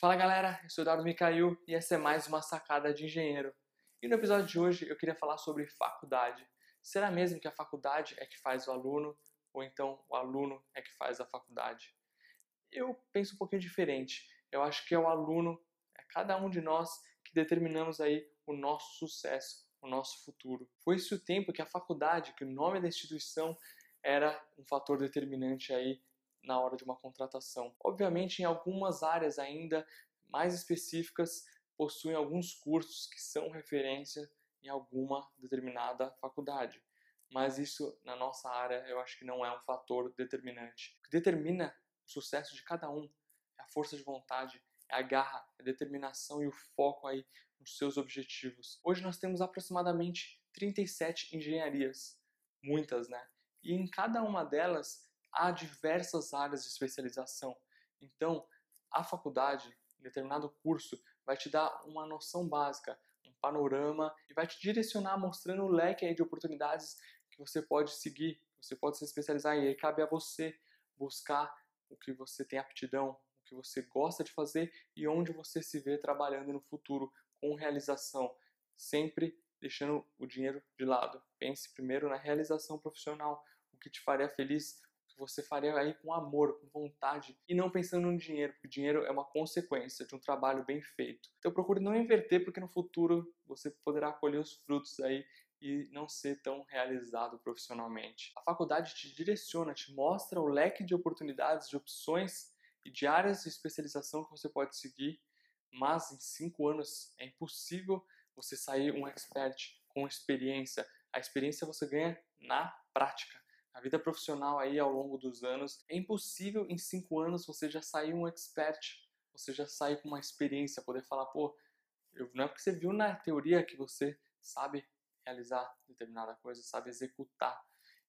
Fala galera, eu sou Eduardo Micail e essa é mais uma sacada de engenheiro. E no episódio de hoje eu queria falar sobre faculdade. Será mesmo que a faculdade é que faz o aluno ou então o aluno é que faz a faculdade? Eu penso um pouquinho diferente. Eu acho que é o aluno, é cada um de nós que determinamos aí o nosso sucesso, o nosso futuro. Foi esse o tempo que a faculdade, que o nome da instituição era um fator determinante aí na hora de uma contratação. Obviamente, em algumas áreas ainda mais específicas, possuem alguns cursos que são referência em alguma determinada faculdade. Mas isso, na nossa área, eu acho que não é um fator determinante. O que determina o sucesso de cada um é a força de vontade, é a garra, é a determinação e o foco aí nos seus objetivos. Hoje nós temos aproximadamente 37 engenharias, muitas, né? E em cada uma delas há diversas áreas de especialização. Então, a faculdade, em determinado curso, vai te dar uma noção básica, um panorama e vai te direcionar mostrando o leque de oportunidades que você pode seguir, você pode se especializar e aí cabe a você buscar o que você tem aptidão, o que você gosta de fazer e onde você se vê trabalhando no futuro com realização, sempre deixando o dinheiro de lado. Pense primeiro na realização profissional, o que te faria feliz, você faria aí com amor, com vontade e não pensando no dinheiro, porque o dinheiro é uma consequência de um trabalho bem feito. Então procure não inverter, porque no futuro você poderá colher os frutos aí e não ser tão realizado profissionalmente. A faculdade te direciona, te mostra o leque de oportunidades, de opções e de áreas de especialização que você pode seguir, mas em cinco anos é impossível você sair um expert com experiência. A experiência você ganha na prática a vida profissional aí ao longo dos anos, é impossível em cinco anos você já sair um expert, você já sair com uma experiência, poder falar, pô, eu, não é porque você viu na teoria que você sabe realizar determinada coisa, sabe executar.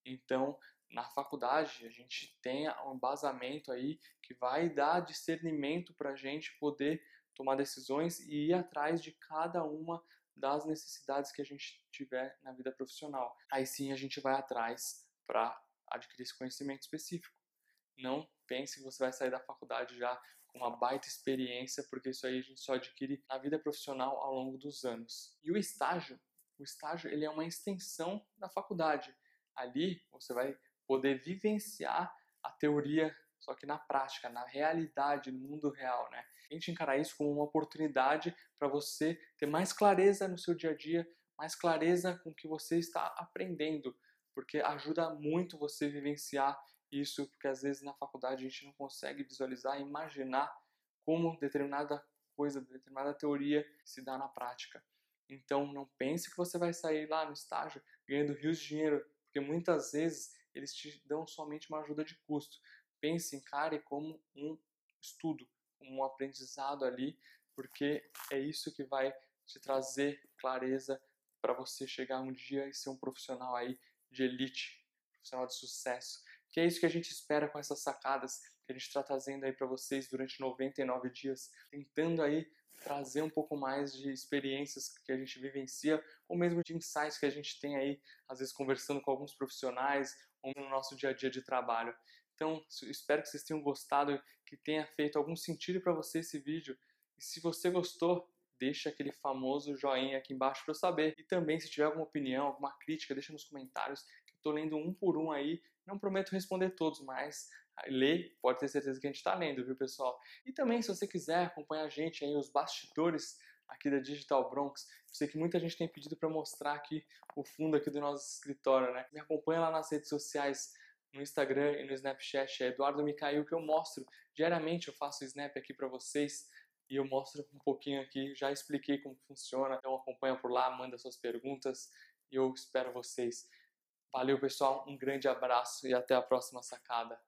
Então, na faculdade, a gente tem um embasamento aí que vai dar discernimento para a gente poder tomar decisões e ir atrás de cada uma das necessidades que a gente tiver na vida profissional. Aí sim a gente vai atrás para adquirir esse conhecimento específico. Não pense que você vai sair da faculdade já com uma baita experiência, porque isso aí a gente só adquire na vida profissional ao longo dos anos. E o estágio, o estágio ele é uma extensão da faculdade. Ali você vai poder vivenciar a teoria, só que na prática, na realidade, no mundo real, né? A gente encarar isso como uma oportunidade para você ter mais clareza no seu dia a dia, mais clareza com o que você está aprendendo, porque ajuda muito você vivenciar isso, porque às vezes na faculdade a gente não consegue visualizar e imaginar como determinada coisa, determinada teoria se dá na prática. Então não pense que você vai sair lá no estágio ganhando rios de dinheiro, porque muitas vezes eles te dão somente uma ajuda de custo. Pense, encare como um estudo, como um aprendizado ali, porque é isso que vai te trazer clareza para você chegar um dia e ser um profissional aí de elite, profissional de sucesso. Que é isso que a gente espera com essas sacadas que a gente está trazendo aí para vocês durante 99 dias, tentando aí trazer um pouco mais de experiências que a gente vivencia, ou mesmo de insights que a gente tem aí, às vezes conversando com alguns profissionais, ou no nosso dia a dia de trabalho. Então, espero que vocês tenham gostado, que tenha feito algum sentido para você esse vídeo. E se você gostou, deixa aquele famoso joinha aqui embaixo para eu saber. E também, se tiver alguma opinião, alguma crítica, deixa nos comentários, que eu estou lendo um por um aí. Não prometo responder todos, mas ler, pode ter certeza que a gente está lendo, viu, pessoal? E também, se você quiser acompanhar a gente aí, os bastidores aqui da Digital Bronx, eu sei que muita gente tem pedido para mostrar aqui o fundo aqui do nosso escritório, né? Me acompanha lá nas redes sociais, no Instagram e no Snapchat, é Eduardo Micael, que eu mostro. Diariamente eu faço Snap aqui para vocês, e eu mostro um pouquinho aqui, já expliquei como funciona, então acompanha por lá, manda suas perguntas e eu espero vocês. Valeu pessoal, um grande abraço e até a próxima sacada.